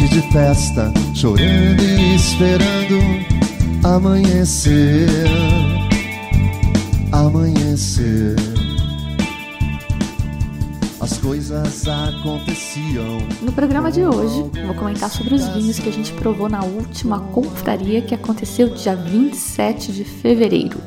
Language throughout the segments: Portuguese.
Noite de festa, chorando e esperando amanhecer, amanhecer. As coisas aconteciam. No programa de hoje, vou comentar sobre os vinhos que a gente provou na última confraria que aconteceu dia 27 de fevereiro.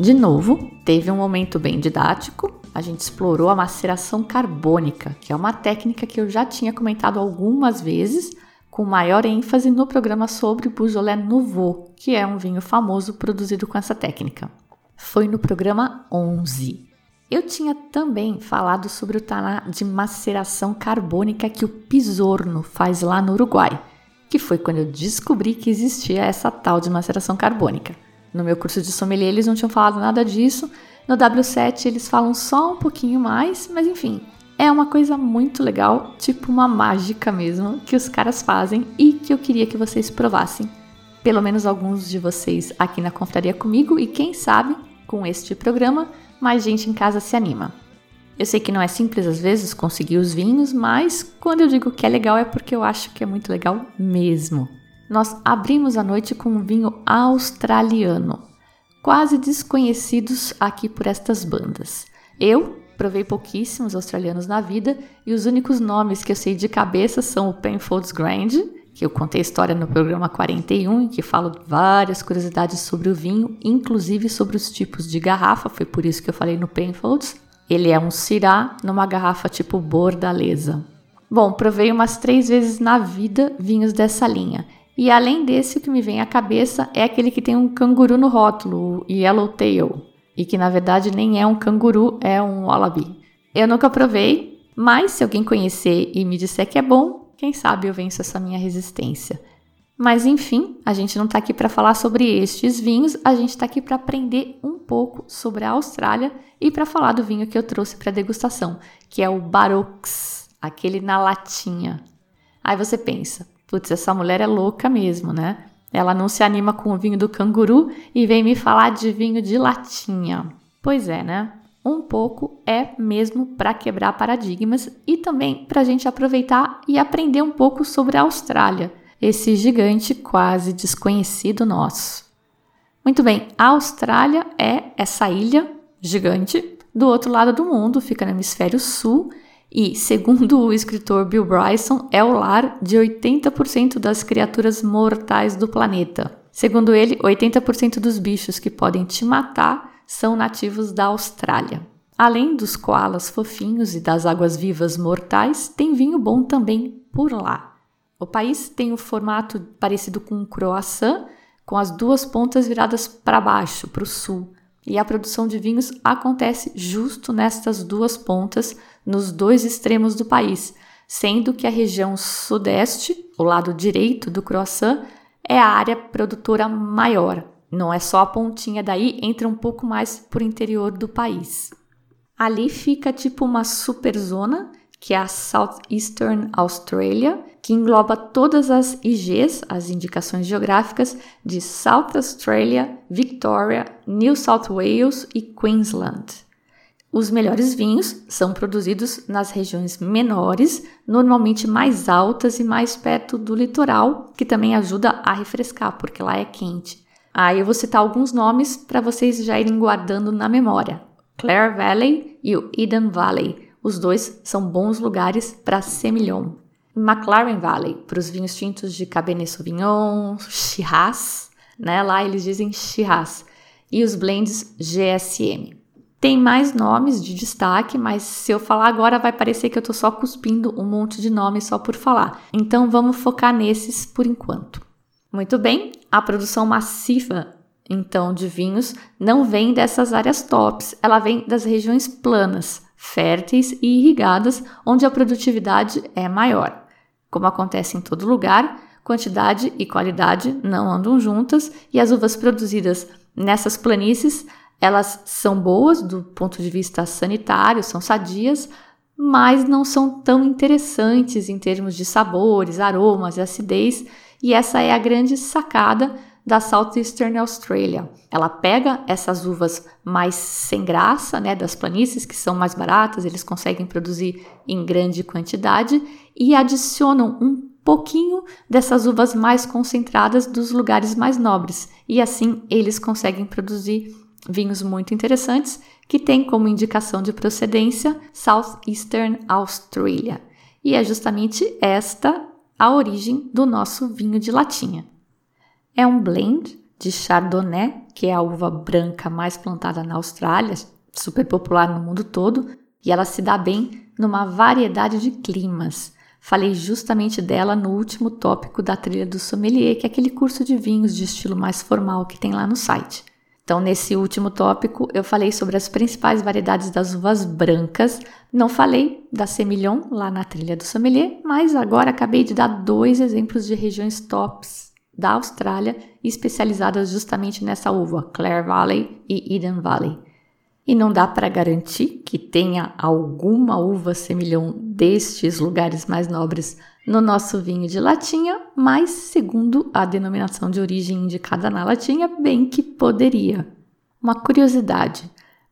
De novo, teve um momento bem didático. A gente explorou a maceração carbônica, que é uma técnica que eu já tinha comentado algumas vezes, com maior ênfase no programa sobre Beaujolais Nouveau, que é um vinho famoso produzido com essa técnica. Foi no programa 11. Eu tinha também falado sobre o taná de maceração carbônica que o Pisorno faz lá no Uruguai, que foi quando eu descobri que existia essa tal de maceração carbônica. No meu curso de sommelier eles não tinham falado nada disso. No W7 eles falam só um pouquinho mais, mas enfim, é uma coisa muito legal, tipo uma mágica mesmo, que os caras fazem e que eu queria que vocês provassem. Pelo menos alguns de vocês aqui na confraria comigo e quem sabe, com este programa, mais gente em casa se anima. Eu sei que não é simples às vezes conseguir os vinhos, mas quando eu digo que é legal é porque eu acho que é muito legal mesmo nós abrimos a noite com um vinho australiano, quase desconhecidos aqui por estas bandas. Eu provei pouquíssimos australianos na vida e os únicos nomes que eu sei de cabeça são o Penfolds Grand, que eu contei a história no programa 41, em que falo várias curiosidades sobre o vinho, inclusive sobre os tipos de garrafa, foi por isso que eu falei no Penfolds. Ele é um Syrah numa garrafa tipo bordaleza. Bom, provei umas três vezes na vida vinhos dessa linha e além desse, o que me vem à cabeça é aquele que tem um canguru no rótulo, o Yellowtail, e que na verdade nem é um canguru, é um wallaby. Eu nunca provei, mas se alguém conhecer e me disser que é bom, quem sabe eu venço essa minha resistência. Mas enfim, a gente não está aqui para falar sobre estes vinhos, a gente está aqui para aprender um pouco sobre a Austrália e para falar do vinho que eu trouxe para degustação, que é o Baroques, aquele na latinha. Aí você pensa, Putz, essa mulher é louca mesmo, né? Ela não se anima com o vinho do canguru e vem me falar de vinho de latinha. Pois é, né? Um pouco é mesmo para quebrar paradigmas e também para a gente aproveitar e aprender um pouco sobre a Austrália, esse gigante quase desconhecido nosso. Muito bem, a Austrália é essa ilha gigante do outro lado do mundo, fica no hemisfério sul e, segundo o escritor Bill Bryson, é o lar de 80% das criaturas mortais do planeta. Segundo ele, 80% dos bichos que podem te matar são nativos da Austrália. Além dos koalas fofinhos e das águas-vivas mortais, tem vinho bom também por lá. O país tem o formato parecido com um croissant, com as duas pontas viradas para baixo, para o sul. E a produção de vinhos acontece justo nestas duas pontas, nos dois extremos do país, sendo que a região sudeste, o lado direito do croissant, é a área produtora maior. Não é só a pontinha daí, entra um pouco mais por interior do país. Ali fica tipo uma super zona, que é a Southeastern Australia, que engloba todas as IGs, as indicações geográficas de South Australia, Victoria, New South Wales e Queensland. Os melhores vinhos são produzidos nas regiões menores, normalmente mais altas e mais perto do litoral, que também ajuda a refrescar, porque lá é quente. Aí eu vou citar alguns nomes para vocês já irem guardando na memória: Clare Valley e o Eden Valley. Os dois são bons lugares para Semillon. McLaren Valley, para os vinhos tintos de Cabernet Sauvignon, Shiraz, né? Lá eles dizem Shiraz. E os blends GSM. Tem mais nomes de destaque, mas se eu falar agora vai parecer que eu estou só cuspindo um monte de nomes só por falar. Então vamos focar nesses por enquanto. Muito bem, a produção massiva então de vinhos não vem dessas áreas tops, ela vem das regiões planas, férteis e irrigadas, onde a produtividade é maior. Como acontece em todo lugar, quantidade e qualidade não andam juntas e as uvas produzidas nessas planícies, elas são boas do ponto de vista sanitário, são sadias, mas não são tão interessantes em termos de sabores, aromas e acidez, e essa é a grande sacada da Southeastern Australia. Ela pega essas uvas mais sem graça, né, das planícies que são mais baratas, eles conseguem produzir em grande quantidade e adicionam um pouquinho dessas uvas mais concentradas dos lugares mais nobres, e assim eles conseguem produzir vinhos muito interessantes que têm como indicação de procedência Southeastern Australia. E é justamente esta a origem do nosso vinho de latinha. É um blend de Chardonnay, que é a uva branca mais plantada na Austrália, super popular no mundo todo, e ela se dá bem numa variedade de climas. Falei justamente dela no último tópico da trilha do sommelier, que é aquele curso de vinhos de estilo mais formal que tem lá no site. Então, nesse último tópico, eu falei sobre as principais variedades das uvas brancas. Não falei da Semillon lá na trilha do sommelier, mas agora acabei de dar dois exemplos de regiões tops da Austrália especializadas justamente nessa uva, Clare Valley e Eden Valley. E não dá para garantir que tenha alguma uva Semillon destes lugares mais nobres no nosso vinho de latinha, mas segundo a denominação de origem indicada na latinha, bem que poderia. Uma curiosidade: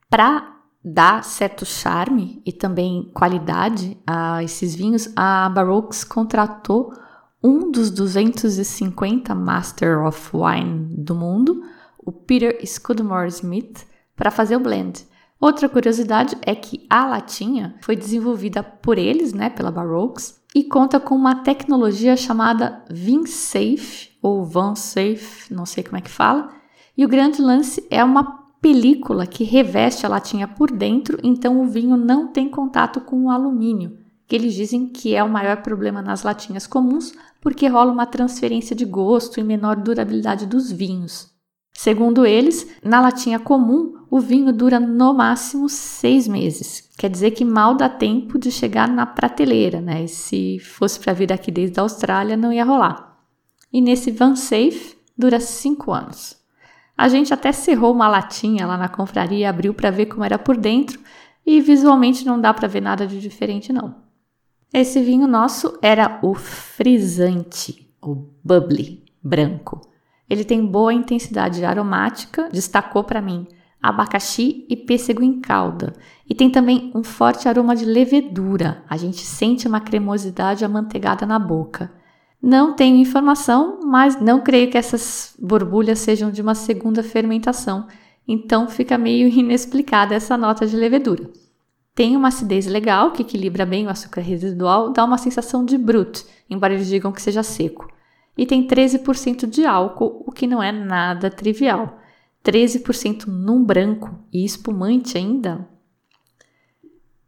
para dar certo charme e também qualidade a esses vinhos, a Baroques contratou um dos 250 Master of Wine do mundo, o Peter Scudamore Smith, para fazer o blend. Outra curiosidade é que a latinha foi desenvolvida por eles, né, pela Baroques, e conta com uma tecnologia chamada VinSafe ou VanSafe, não sei como é que fala. E o grande lance é uma película que reveste a latinha por dentro, então o vinho não tem contato com o alumínio, que eles dizem que é o maior problema nas latinhas comuns, porque rola uma transferência de gosto e menor durabilidade dos vinhos. Segundo eles, na latinha comum, o vinho dura no máximo seis meses. Quer dizer que mal dá tempo de chegar na prateleira, né? E se fosse para vir aqui desde a Austrália, não ia rolar. E nesse Van Safe, dura cinco anos. A gente até cerrou uma latinha lá na confraria abriu para ver como era por dentro, e visualmente não dá para ver nada de diferente, não. Esse vinho nosso era o frisante, o bubbly branco. Ele tem boa intensidade aromática, destacou para mim abacaxi e pêssego em calda. E tem também um forte aroma de levedura. A gente sente uma cremosidade amanteigada na boca. Não tenho informação, mas não creio que essas borbulhas sejam de uma segunda fermentação, então fica meio inexplicada essa nota de levedura. Tem uma acidez legal que equilibra bem o açúcar residual, dá uma sensação de brut, embora eles digam que seja seco. E tem 13% de álcool, o que não é nada trivial. 13% num branco e espumante ainda.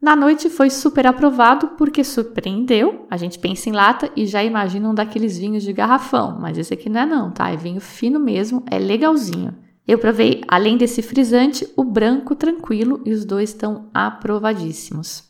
Na noite foi super aprovado porque surpreendeu. A gente pensa em lata e já imagina um daqueles vinhos de garrafão, mas esse aqui não é não, tá? É vinho fino mesmo, é legalzinho. Eu provei, além desse frisante, o branco tranquilo e os dois estão aprovadíssimos.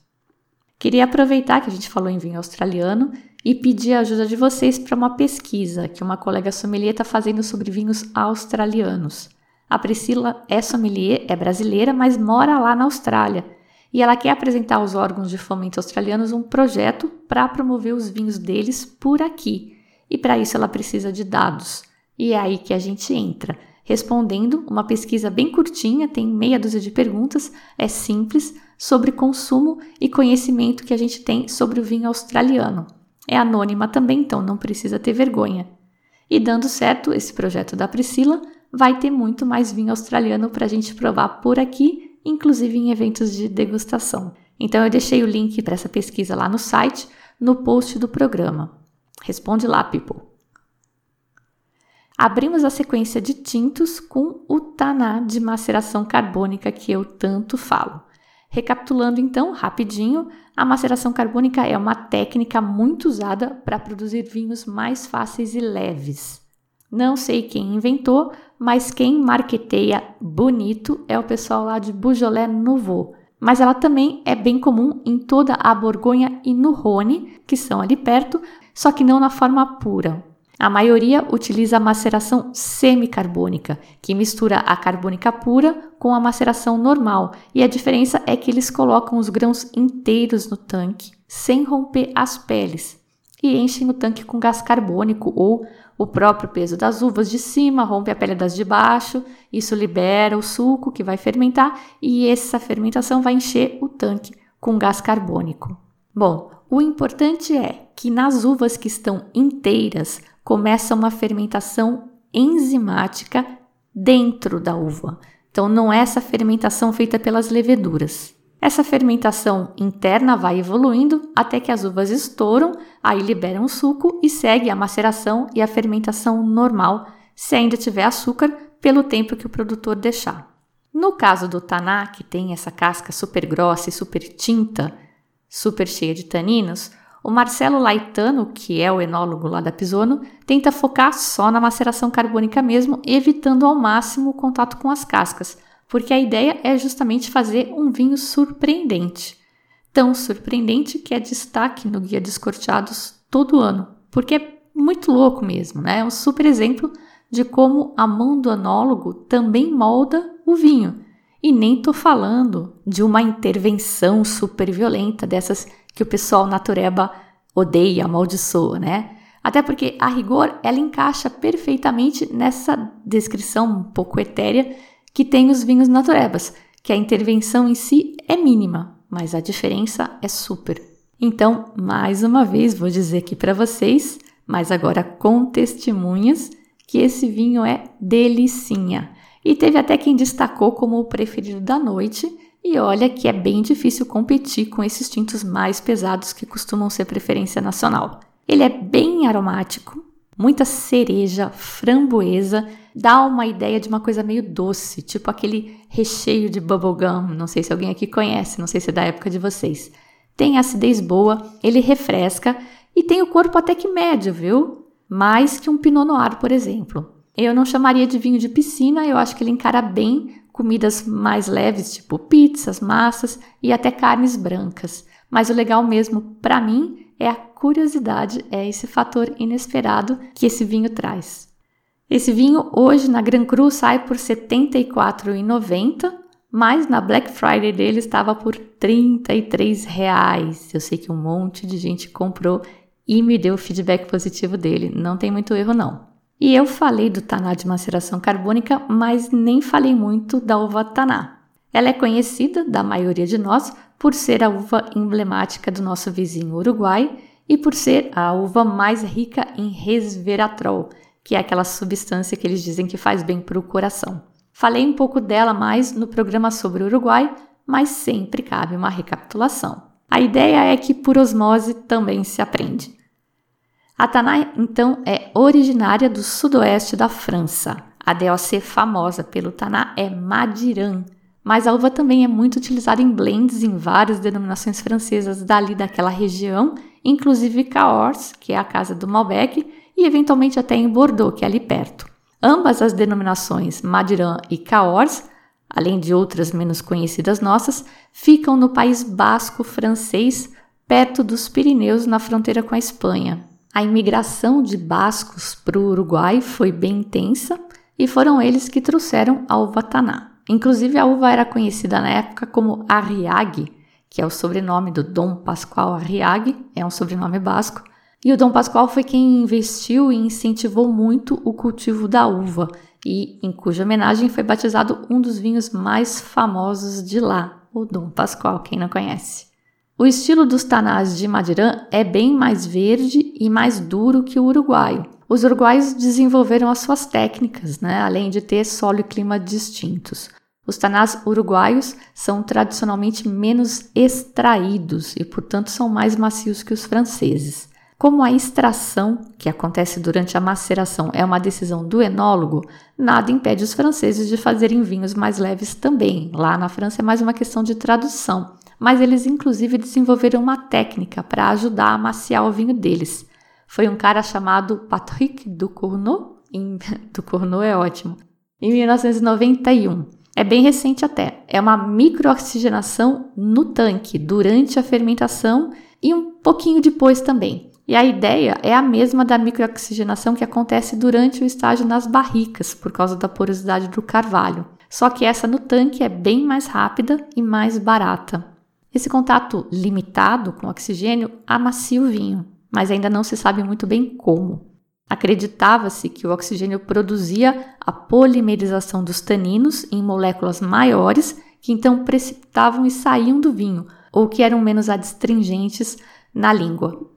Queria aproveitar que a gente falou em vinho australiano e pedir a ajuda de vocês para uma pesquisa que uma colega sommelier está fazendo sobre vinhos australianos. A Priscila é sommelier, é brasileira, mas mora lá na Austrália. E ela quer apresentar aos órgãos de fomento australianos um projeto para promover os vinhos deles por aqui. E para isso ela precisa de dados. E é aí que a gente entra, respondendo uma pesquisa bem curtinha, tem meia dúzia de perguntas, é simples, sobre consumo e conhecimento que a gente tem sobre o vinho australiano. É anônima também, então não precisa ter vergonha. E dando certo esse projeto da Priscila, vai ter muito mais vinho australiano para a gente provar por aqui, inclusive em eventos de degustação. Então eu deixei o link para essa pesquisa lá no site, no post do programa. Responde lá, people. Abrimos a sequência de tintos com o taná de maceração carbônica que eu tanto falo. Recapitulando então, rapidinho, a maceração carbônica é uma técnica muito usada para produzir vinhos mais fáceis e leves. Não sei quem inventou, mas quem marqueteia bonito é o pessoal lá de Beaujolais Nouveau. Mas ela também é bem comum em toda a Borgonha e no Rhône, que são ali perto, só que não na forma pura. A maioria utiliza a maceração semicarbônica, que mistura a carbônica pura com a maceração normal, e a diferença é que eles colocam os grãos inteiros no tanque, sem romper as peles, e enchem o tanque com gás carbônico ou o próprio peso das uvas de cima rompe a pele das de baixo, isso libera o suco que vai fermentar e essa fermentação vai encher o tanque com gás carbônico. Bom, o importante é que nas uvas que estão inteiras começa uma fermentação enzimática dentro da uva. Então, não é essa fermentação feita pelas leveduras. Essa fermentação interna vai evoluindo até que as uvas estouram, aí liberam o suco e segue a maceração e a fermentação normal, se ainda tiver açúcar, pelo tempo que o produtor deixar. No caso do taná, que tem essa casca super grossa e super tinta, super cheia de taninos, o Marcelo Laitano, que é o enólogo lá da Pisono, tenta focar só na maceração carbônica mesmo, evitando ao máximo o contato com as cascas, porque a ideia é justamente fazer um vinho surpreendente. Tão surpreendente que é destaque no Guia Descorteados todo ano, porque é muito louco mesmo, né? É um super exemplo de como a mão do anólogo também molda o vinho. E nem tô falando de uma intervenção super violenta dessas que o pessoal natureba odeia, amaldiçoa, né? Até porque, a rigor, ela encaixa perfeitamente nessa descrição um pouco etérea que tem os vinhos naturebas, que a intervenção em si é mínima, mas a diferença é super. Então, mais uma vez, vou dizer aqui para vocês, mas agora com testemunhas, que esse vinho é delicinha. E teve até quem destacou como o preferido da noite, e olha que é bem difícil competir com esses tintos mais pesados que costumam ser preferência nacional. Ele é bem aromático, muita cereja, framboesa, dá uma ideia de uma coisa meio doce, tipo aquele recheio de bubblegum, não sei se alguém aqui conhece, não sei se é da época de vocês. Tem acidez boa, ele refresca e tem o corpo até que médio, viu? Mais que um Pinot Noir, por exemplo. Eu não chamaria de vinho de piscina, eu acho que ele encara bem comidas mais leves, tipo pizzas, massas e até carnes brancas. Mas o legal mesmo para mim é a curiosidade, é esse fator inesperado que esse vinho traz. Esse vinho hoje na Gran Cru sai por R$ 74,90, mas na Black Friday dele estava por 33 reais. Eu sei que um monte de gente comprou e me deu feedback positivo dele. Não tem muito erro não. E eu falei do taná de maceração carbônica, mas nem falei muito da uva taná. Ela é conhecida da maioria de nós por ser a uva emblemática do nosso vizinho Uruguai e por ser a uva mais rica em resveratrol, que é aquela substância que eles dizem que faz bem para o coração. Falei um pouco dela mais no programa sobre o Uruguai, mas sempre cabe uma recapitulação. A ideia é que por osmose também se aprende. A Taná, então, é originária do sudoeste da França. A DOC famosa pelo Taná é Madiran, mas a uva também é muito utilizada em blends em várias denominações francesas dali daquela região, inclusive Cahors, que é a casa do Malbec, e eventualmente até em Bordeaux, que é ali perto. Ambas as denominações Madiran e Cahors, além de outras menos conhecidas nossas, ficam no País Basco francês, perto dos Pirineus, na fronteira com a Espanha. A imigração de bascos para o Uruguai foi bem intensa e foram eles que trouxeram a uva taná. Inclusive, a uva era conhecida na época como Arriague, que é o sobrenome do Dom Pascoal Arriague, é um sobrenome basco. E o Dom Pascoal foi quem investiu e incentivou muito o cultivo da uva, e em cuja homenagem foi batizado um dos vinhos mais famosos de lá, o Dom Pascoal, quem não conhece. O estilo dos tanás de Madirã é bem mais verde e mais duro que o uruguaio. Os uruguaios desenvolveram as suas técnicas, né, além de ter solo e clima distintos. Os tanás uruguaios são tradicionalmente menos extraídos e, portanto, são mais macios que os franceses. Como a extração, que acontece durante a maceração, é uma decisão do enólogo, nada impede os franceses de fazerem vinhos mais leves também. Lá na França é mais uma questão de tradução mas eles inclusive desenvolveram uma técnica para ajudar a amaciar o vinho deles. Foi um cara chamado Patrick Ducournau, em, do Cornô é ótimo, em 1991. É bem recente até. É uma microoxigenação no tanque durante a fermentação e um pouquinho depois também. E a ideia é a mesma da microoxigenação que acontece durante o estágio nas barricas, por causa da porosidade do carvalho. Só que essa no tanque é bem mais rápida e mais barata. Esse contato limitado com oxigênio amacia o vinho, mas ainda não se sabe muito bem como. Acreditava-se que o oxigênio produzia a polimerização dos taninos em moléculas maiores que então precipitavam e saíam do vinho, ou que eram menos adstringentes na língua.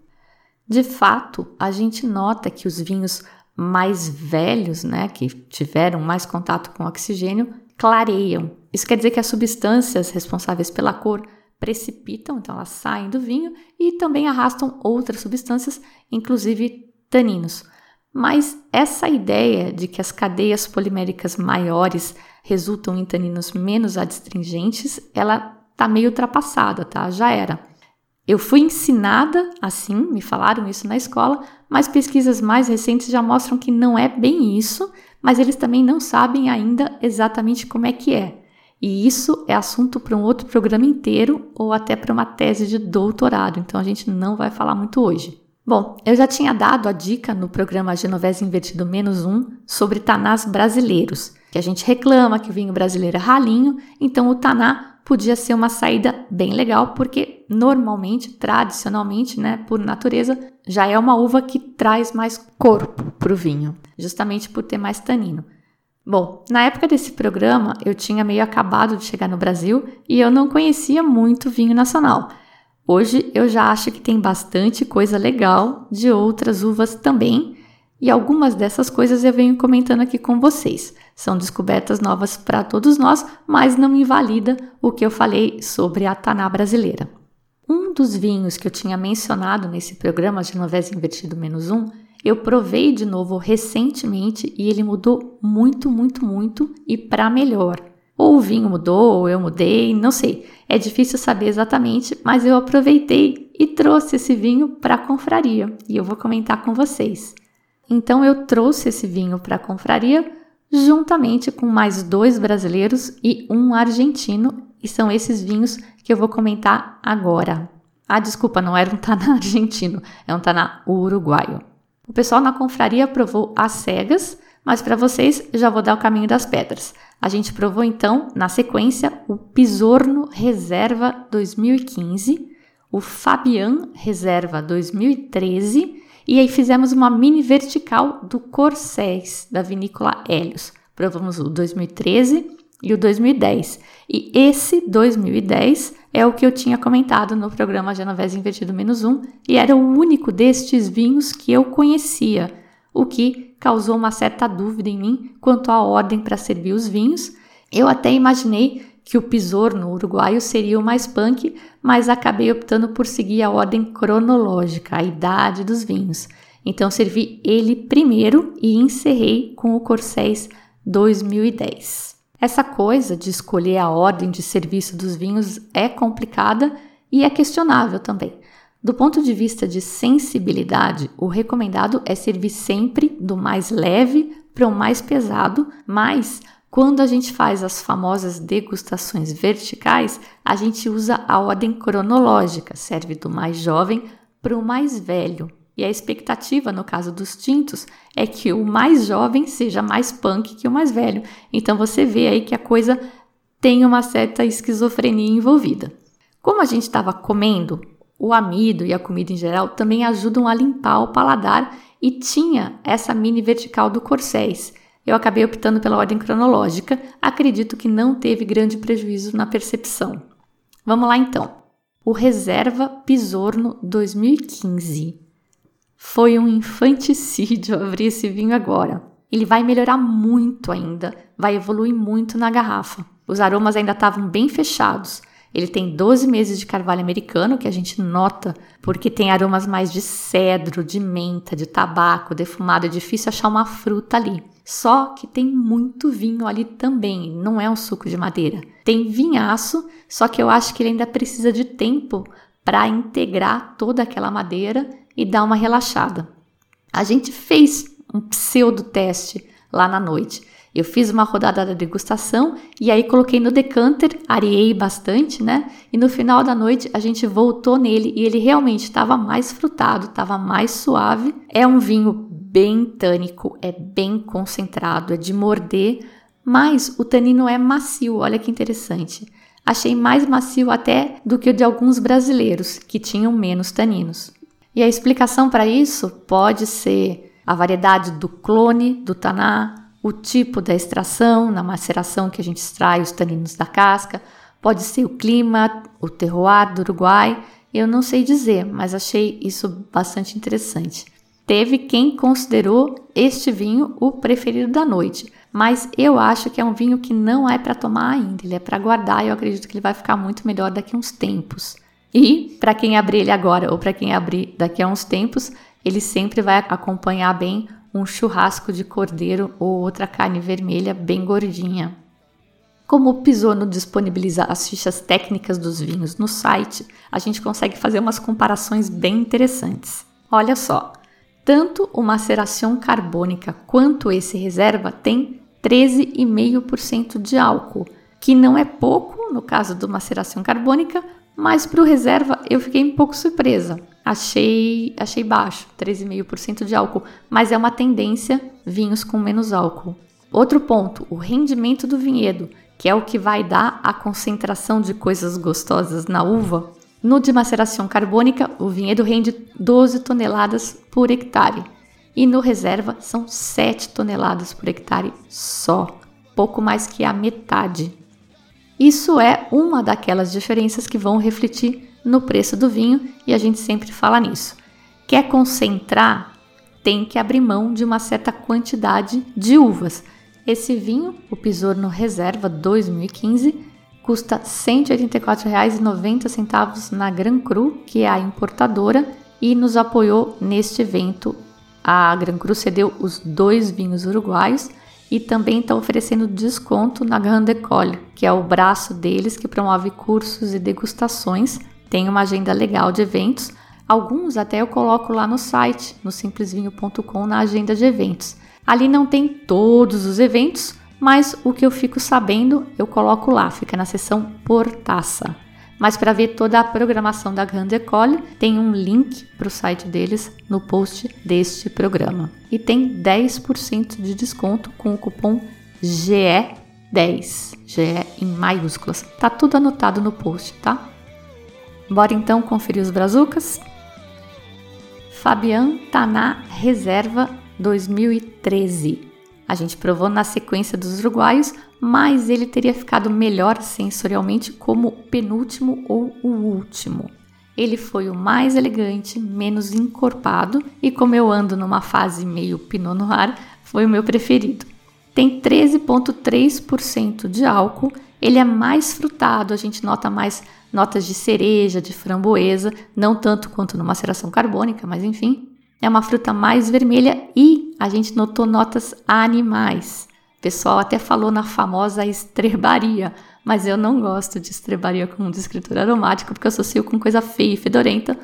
De fato, a gente nota que os vinhos mais velhos, né, que tiveram mais contato com oxigênio, clareiam. Isso quer dizer que as substâncias responsáveis pela cor precipitam, então elas saem do vinho e também arrastam outras substâncias, inclusive taninos. Mas essa ideia de que as cadeias poliméricas maiores resultam em taninos menos adstringentes, ela tá meio ultrapassada, tá? Já era. Eu fui ensinada assim, me falaram isso na escola, mas pesquisas mais recentes já mostram que não é bem isso, mas eles também não sabem ainda exatamente como é que é. E isso é assunto para um outro programa inteiro ou até para uma tese de doutorado, então a gente não vai falar muito hoje. Bom, eu já tinha dado a dica no programa Genovese Invertido Menos Um sobre tanás brasileiros, que a gente reclama que o vinho brasileiro é ralinho, então o taná podia ser uma saída bem legal, porque normalmente, tradicionalmente, né, por natureza, já é uma uva que traz mais corpo para o vinho, justamente por ter mais tanino. Bom, na época desse programa, eu tinha meio acabado de chegar no Brasil e eu não conhecia muito vinho nacional. Hoje eu já acho que tem bastante coisa legal de outras uvas também, e algumas dessas coisas eu venho comentando aqui com vocês. São descobertas novas para todos nós, mas não invalida o que eu falei sobre a Taná brasileira. Um dos vinhos que eu tinha mencionado nesse programa de Genovese Invertido Menos Um, eu provei de novo recentemente e ele mudou muito, muito, muito e para melhor. Ou o vinho mudou, ou eu mudei, não sei. É difícil saber exatamente, mas eu aproveitei e trouxe esse vinho para a confraria e eu vou comentar com vocês. Então eu trouxe esse vinho para a confraria juntamente com mais dois brasileiros e um argentino, e são esses vinhos que eu vou comentar agora. Ah, desculpa, não era um taná argentino, é um taná uruguaio. O pessoal na confraria provou as cegas, mas para vocês já vou dar o caminho das pedras. A gente provou então, na sequência, o Pisorno Reserva 2015, o Fabian Reserva 2013 e aí fizemos uma mini vertical do Corsés da vinícola Hélios. Provamos o 2013 e o 2010. E esse 2010 é o que eu tinha comentado no programa Genovese Invertido Menos Um e era o único destes vinhos que eu conhecia, o que causou uma certa dúvida em mim quanto à ordem para servir os vinhos. Eu até imaginei que o Pisorno uruguaio seria o mais punk, mas acabei optando por seguir a ordem cronológica, a idade dos vinhos. Então servi ele primeiro e encerrei com o Corsés 2010. Essa coisa de escolher a ordem de serviço dos vinhos é complicada e é questionável também. Do ponto de vista de sensibilidade, o recomendado é servir sempre do mais leve para o mais pesado, mas quando a gente faz as famosas degustações verticais, a gente usa a ordem cronológica, serve do mais jovem para o mais velho. E a expectativa, no caso dos tintos, é que o mais jovem seja mais punk que o mais velho. Então você vê aí que a coisa tem uma certa esquizofrenia envolvida. Como a gente estava comendo, o amido e a comida em geral também ajudam a limpar o paladar e tinha essa mini vertical do Corsés eu acabei optando pela ordem cronológica, acredito que não teve grande prejuízo na percepção. Vamos lá então. O Reserva Pisorno 2015. Foi um infanticídio abrir esse vinho agora. Ele vai melhorar muito ainda, vai evoluir muito na garrafa. Os aromas ainda estavam bem fechados. Ele tem 12 meses de carvalho americano, que a gente nota, porque tem aromas mais de cedro, de menta, de tabaco, defumado. É difícil achar uma fruta ali. Só que tem muito vinho ali também, não é um suco de madeira. Tem vinhaço, só que eu acho que ele ainda precisa de tempo para integrar toda aquela madeira e dar uma relaxada. A gente fez um pseudo teste lá na noite. Eu fiz uma rodada da degustação e aí coloquei no decanter, areei bastante, né? E no final da noite a gente voltou nele e ele realmente estava mais frutado, estava mais suave. É um vinho bem tânico, é bem concentrado, é de morder, mas o tanino é macio, olha que interessante. Achei mais macio até do que o de alguns brasileiros, que tinham menos taninos. E a explicação para isso pode ser a variedade do clone do taná, o tipo da extração, na maceração que a gente extrai os taninos da casca, pode ser o clima, o terroir do Uruguai, eu não sei dizer, mas achei isso bastante interessante. Teve quem considerou este vinho o preferido da noite, mas eu acho que é um vinho que não é para tomar ainda, ele é para guardar e eu acredito que ele vai ficar muito melhor daqui a uns tempos. E para quem abrir ele agora ou para quem abrir daqui a uns tempos, ele sempre vai acompanhar bem um churrasco de cordeiro ou outra carne vermelha bem gordinha. Como o Pisono disponibiliza as fichas técnicas dos vinhos no site, a gente consegue fazer umas comparações bem interessantes. Olha só, tanto o maceração carbônica quanto esse reserva tem 13,5% de álcool, que não é pouco no caso do maceração carbônica, mas para o reserva eu fiquei um pouco surpresa achei, achei baixo, 13,5% de álcool, mas é uma tendência vinhos com menos álcool. Outro ponto, o rendimento do vinhedo, que é o que vai dar a concentração de coisas gostosas na uva. No de maceração carbônica, o vinhedo rende 12 toneladas por hectare e no reserva são 7 toneladas por hectare só, pouco mais que a metade. Isso é uma daquelas diferenças que vão refletir no preço do vinho e a gente sempre fala nisso. Quer concentrar? Tem que abrir mão de uma certa quantidade de uvas. Esse vinho, o Pisorno Reserva 2015, custa R$ 184,90 na Gran Cru, que é a importadora, e nos apoiou neste evento. A Gran Cru cedeu os dois vinhos uruguaios e também está oferecendo desconto na Grande École, que é o braço deles que promove cursos e degustações tem uma agenda legal de eventos. Alguns até eu coloco lá no site, no simplesvinho.com, na agenda de eventos. Ali não tem todos os eventos, mas o que eu fico sabendo eu coloco lá, fica na seção por taça. Mas para ver toda a programação da Grande École, tem um link para o site deles no post deste programa. E tem 10% de desconto com o cupom GE10, GE em maiúsculas. Tá tudo anotado no post, tá? Bora então conferir os brazucas? Fabian Taná Reserva 2013. A gente provou na sequência dos uruguaios, mas ele teria ficado melhor sensorialmente como penúltimo ou o último. Ele foi o mais elegante, menos encorpado e como eu ando numa fase meio Pinot Noir, foi o meu preferido. Tem 13,3% de álcool, ele é mais frutado, a gente nota mais notas de cereja, de framboesa, não tanto quanto numa maceração carbônica, mas enfim. É uma fruta mais vermelha e a gente notou notas animais. O pessoal até falou na famosa estrebaria, mas eu não gosto de estrebaria como descritor aromático porque eu associo com coisa feia e fedorenta.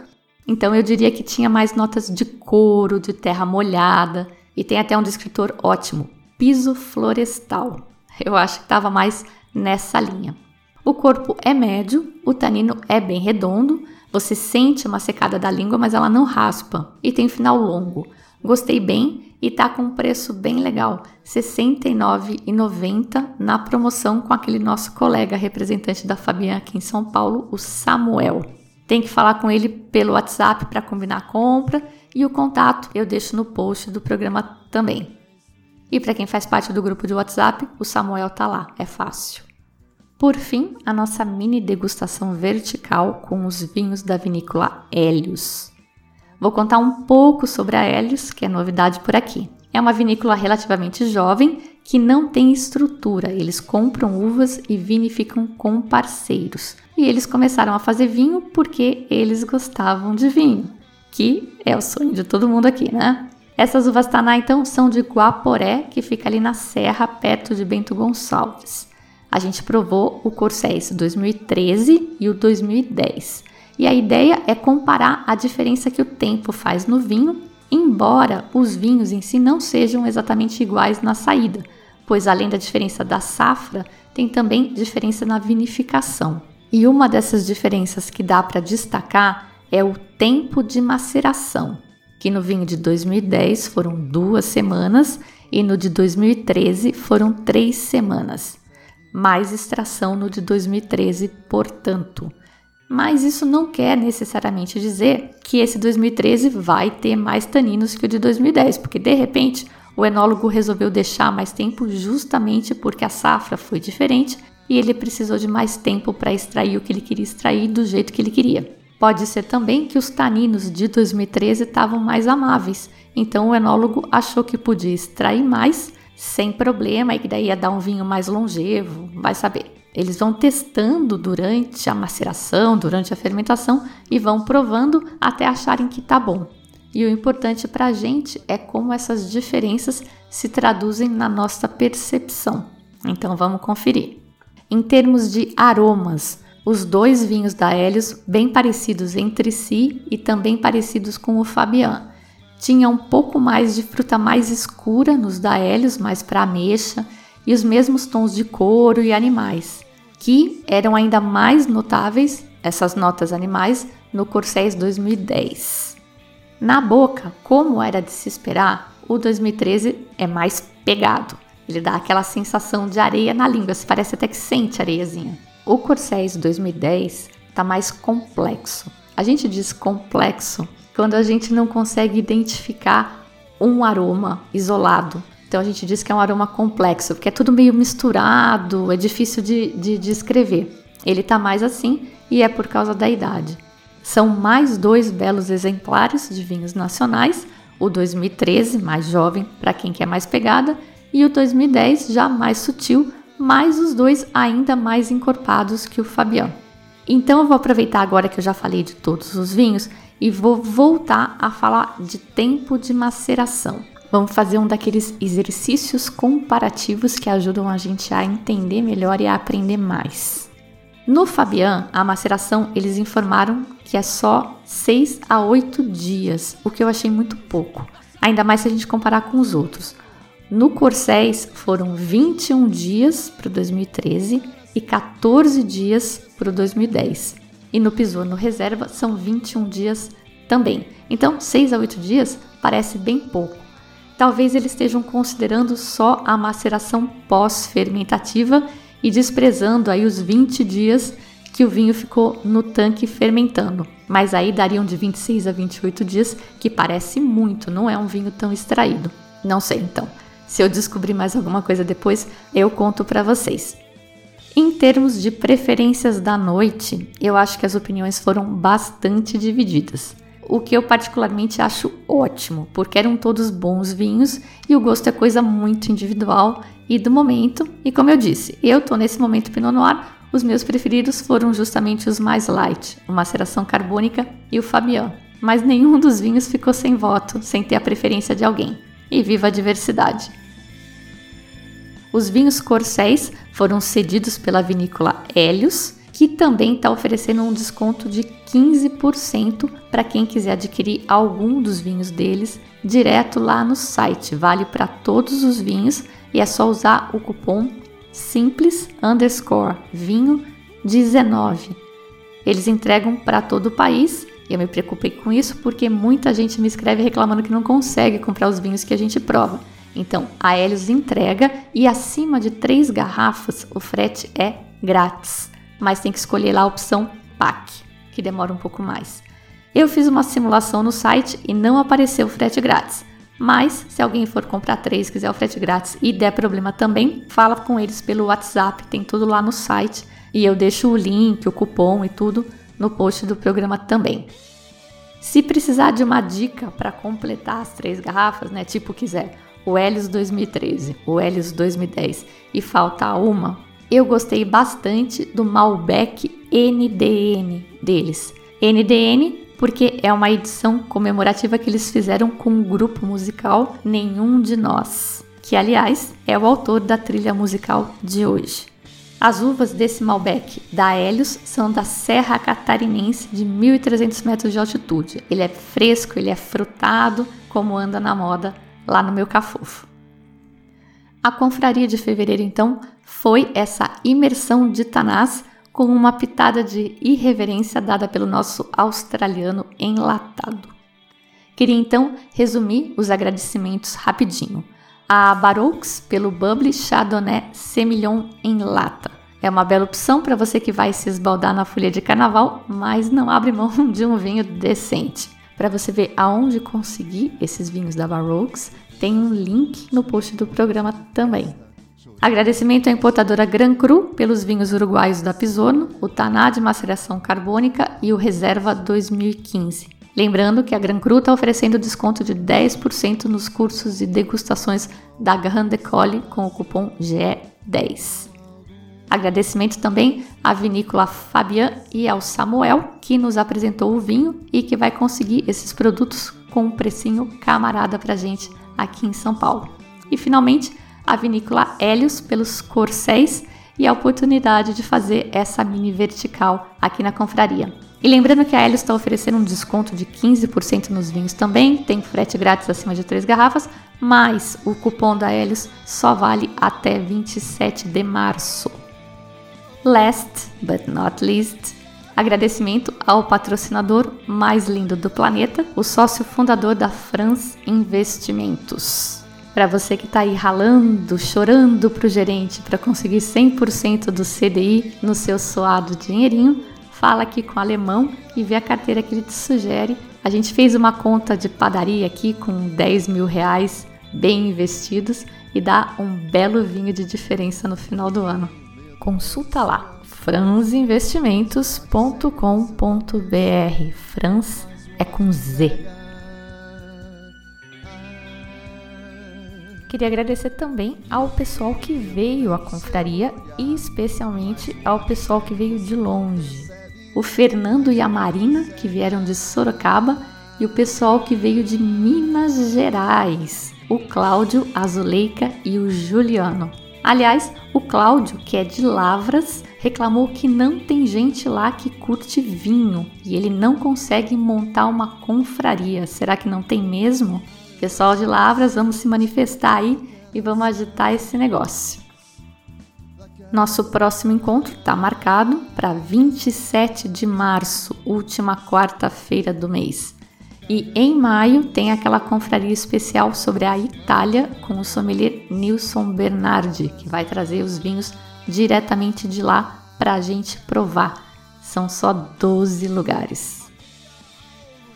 Então eu diria que tinha mais notas de couro, de terra molhada e tem até um descritor ótimo, piso florestal. Eu acho que estava mais nessa linha. O corpo é médio, o tanino é bem redondo, você sente uma secada da língua, mas ela não raspa e tem final longo. Gostei bem e tá com um preço bem legal, R$ 69,90 na promoção com aquele nosso colega representante da Fabiana aqui em São Paulo, o Samuel. Tem que falar com ele pelo WhatsApp para combinar a compra e o contato eu deixo no post do programa também. E para quem faz parte do grupo de WhatsApp, o Samuel tá lá, é fácil. Por fim, a nossa mini degustação vertical com os vinhos da vinícola Hélios. Vou contar um pouco sobre a Hélios, que é novidade por aqui. É uma vinícola relativamente jovem que não tem estrutura. Eles compram uvas e vinificam com parceiros. E eles começaram a fazer vinho porque eles gostavam de vinho, que é o sonho de todo mundo aqui, né? Essas uvas Taná, então, são de Guaporé, que fica ali na serra, perto de Bento Gonçalves a gente provou o Corséis 2013 e o 2010. E a ideia é comparar a diferença que o tempo faz no vinho embora os vinhos em si não sejam exatamente iguais na saída, pois além da diferença da safra, tem também diferença na vinificação. E uma dessas diferenças que dá para destacar é o tempo de maceração, que no vinho de 2010 foram duas semanas e no de 2013 foram três semanas. Mais extração no de 2013, portanto. Mas isso não quer necessariamente dizer que esse 2013 vai ter mais taninos que o de 2010, porque de repente o enólogo resolveu deixar mais tempo justamente porque a safra foi diferente e ele precisou de mais tempo para extrair o que ele queria extrair do jeito que ele queria. Pode ser também que os taninos de 2013 estavam mais amáveis, então o enólogo achou que podia extrair mais sem problema e que daí ia dar um vinho mais longevo, vai saber. Eles vão testando durante a maceração, durante a fermentação e vão provando até acharem que tá bom. E o importante para a gente é como essas diferenças se traduzem na nossa percepção. Então vamos conferir. Em termos de aromas, os dois vinhos da Helios bem parecidos entre si e também parecidos com o Fabian. Tinha um pouco mais de fruta mais escura nos da Helios, mais para ameixa, e os mesmos tons de couro e animais que eram ainda mais notáveis, essas notas animais, no Corséis 2010. Na boca, como era de se esperar, o 2013 é mais pegado. Ele dá aquela sensação de areia na língua, se parece até que sente areiazinha. O Corséis 2010 está mais complexo. A gente diz complexo quando a gente não consegue identificar um aroma isolado. Então a gente diz que é um aroma complexo, porque é tudo meio misturado, é difícil de, de descrever. Ele está mais assim e é por causa da idade. São mais dois belos exemplares de vinhos nacionais, o 2013, mais jovem, para quem quer mais pegada, e o 2010, já mais sutil, mas os dois ainda mais encorpados que o Fabião. Então eu vou aproveitar agora que eu já falei de todos os vinhos e vou voltar a falar de tempo de maceração. Vamos fazer um daqueles exercícios comparativos que ajudam a gente a entender melhor e a aprender mais. No Fabian, a maceração eles informaram que é só 6 a 8 dias, o que eu achei muito pouco, ainda mais se a gente comparar com os outros. No Corséis foram 21 dias para o 2013 e 14 dias para o 2010. E no Pisou no Reserva são 21 dias também. Então, 6 a 8 dias parece bem pouco talvez eles estejam considerando só a maceração pós-fermentativa e desprezando aí os 20 dias que o vinho ficou no tanque fermentando. Mas aí dariam de 26 a 28 dias, que parece muito, não é um vinho tão extraído. Não sei então. Se eu descobrir mais alguma coisa depois, eu conto para vocês. Em termos de preferências da noite, eu acho que as opiniões foram bastante divididas o que eu particularmente acho ótimo, porque eram todos bons vinhos e o gosto é coisa muito individual e do momento. E como eu disse, eu tô nesse momento Pinot Noir, os meus preferidos foram justamente os mais light, o Maceração Carbônica e o Fabian. Mas nenhum dos vinhos ficou sem voto, sem ter a preferência de alguém. E viva a diversidade! Os vinhos Corséis foram cedidos pela vinícola Hélios que também está oferecendo um desconto de 15% para quem quiser adquirir algum dos vinhos deles direto lá no site. Vale para todos os vinhos e é só usar o cupom simples underscore vinho 19. Eles entregam para todo o país eu me preocupei com isso porque muita gente me escreve reclamando que não consegue comprar os vinhos que a gente prova. Então, a Helios entrega e acima de três garrafas o frete é grátis mas tem que escolher lá a opção PAC, que demora um pouco mais. Eu fiz uma simulação no site e não apareceu o frete grátis. Mas se alguém for comprar três, quiser o frete grátis e der problema também, fala com eles pelo WhatsApp, tem tudo lá no site e eu deixo o link, o cupom e tudo no post do programa também. Se precisar de uma dica para completar as três garrafas, né, tipo quiser o Helios 2013, o Helios 2010 e falta uma, eu gostei bastante do Malbec NDN deles. NDN porque é uma edição comemorativa que eles fizeram com o grupo musical Nenhum de Nós, que aliás é o autor da trilha musical de hoje. As uvas desse Malbec da Helios são da Serra Catarinense de 1.300 metros de altitude. Ele é fresco, ele é frutado, como anda na moda lá no meu cafofo. A confraria de fevereiro, então, foi essa imersão de Tanás com uma pitada de irreverência dada pelo nosso australiano enlatado. Queria então resumir os agradecimentos rapidinho. A Baroques pelo Bubbly Chardonnay Semillon em lata. É uma bela opção para você que vai se esbaldar na folha de carnaval, mas não abre mão de um vinho decente. Para você ver aonde conseguir esses vinhos da Baroques, tem um link no post do programa também. Agradecimento à importadora Gran Cru pelos vinhos uruguaios da Pisono, o Taná de maceração carbônica e o Reserva 2015. Lembrando que a Gran Cru está oferecendo desconto de 10% nos cursos e degustações da Grande Colle com o cupom GE10. Agradecimento também à vinícola Fabian e ao Samuel, que nos apresentou o vinho e que vai conseguir esses produtos com um precinho camarada para gente aqui em São Paulo. E finalmente, a vinícola Hélios pelos corcéis e a oportunidade de fazer essa mini vertical aqui na confraria. E lembrando que a Hélios está oferecendo um desconto de 15% nos vinhos também, tem frete grátis acima de 3 garrafas, mas o cupom da Hélios só vale até 27 de março. Last but not least, agradecimento ao patrocinador mais lindo do planeta, o sócio fundador da France Investimentos. Para você que está aí ralando, chorando para o gerente para conseguir 100% do CDI no seu suado dinheirinho, fala aqui com o alemão e vê a carteira que ele te sugere. A gente fez uma conta de padaria aqui com 10 mil reais bem investidos e dá um belo vinho de diferença no final do ano. Consulta lá, franzinvestimentos.com.br. Franz é com Z. Queria agradecer também ao pessoal que veio à confraria e especialmente ao pessoal que veio de longe. O Fernando e a Marina, que vieram de Sorocaba, e o pessoal que veio de Minas Gerais, o Cláudio, a Zuleika e o Juliano. Aliás, o Cláudio, que é de Lavras, reclamou que não tem gente lá que curte vinho e ele não consegue montar uma confraria. Será que não tem mesmo? Pessoal de Lavras, vamos se manifestar aí e vamos agitar esse negócio. Nosso próximo encontro está marcado para 27 de março, última quarta-feira do mês. E em maio tem aquela confraria especial sobre a Itália com o sommelier Nilson Bernardi, que vai trazer os vinhos diretamente de lá para a gente provar. São só 12 lugares.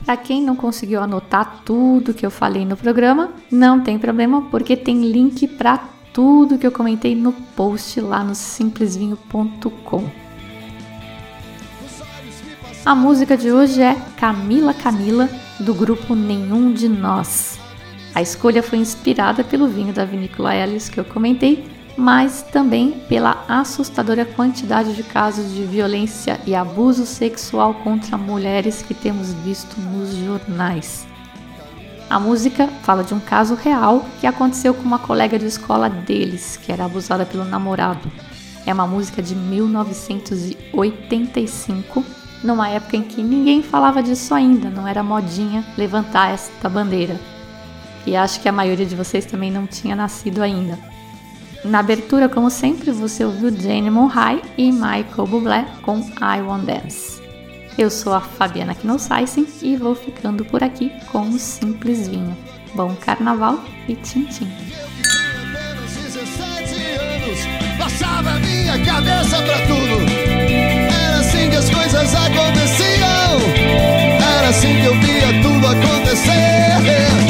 Para quem não conseguiu anotar tudo que eu falei no programa, não tem problema, porque tem link para tudo que eu comentei no post lá no simplesvinho.com. A música de hoje é Camila Camila, do grupo Nenhum de Nós. A escolha foi inspirada pelo vinho da vinícola Ellis que eu comentei mas também pela assustadora quantidade de casos de violência e abuso sexual contra mulheres que temos visto nos jornais. A música fala de um caso real que aconteceu com uma colega de escola deles, que era abusada pelo namorado. É uma música de 1985, numa época em que ninguém falava disso ainda, não era modinha levantar esta bandeira. E acho que a maioria de vocês também não tinha nascido ainda. Na abertura, como sempre, você ouviu Jane Monhai e Michael Bublé com I Want Dance. Eu sou a Fabiana Knossaisen e vou ficando por aqui com um simples vinho. Bom carnaval e tchim tchim. minha coisas aconteciam. Era assim que eu via tudo acontecer.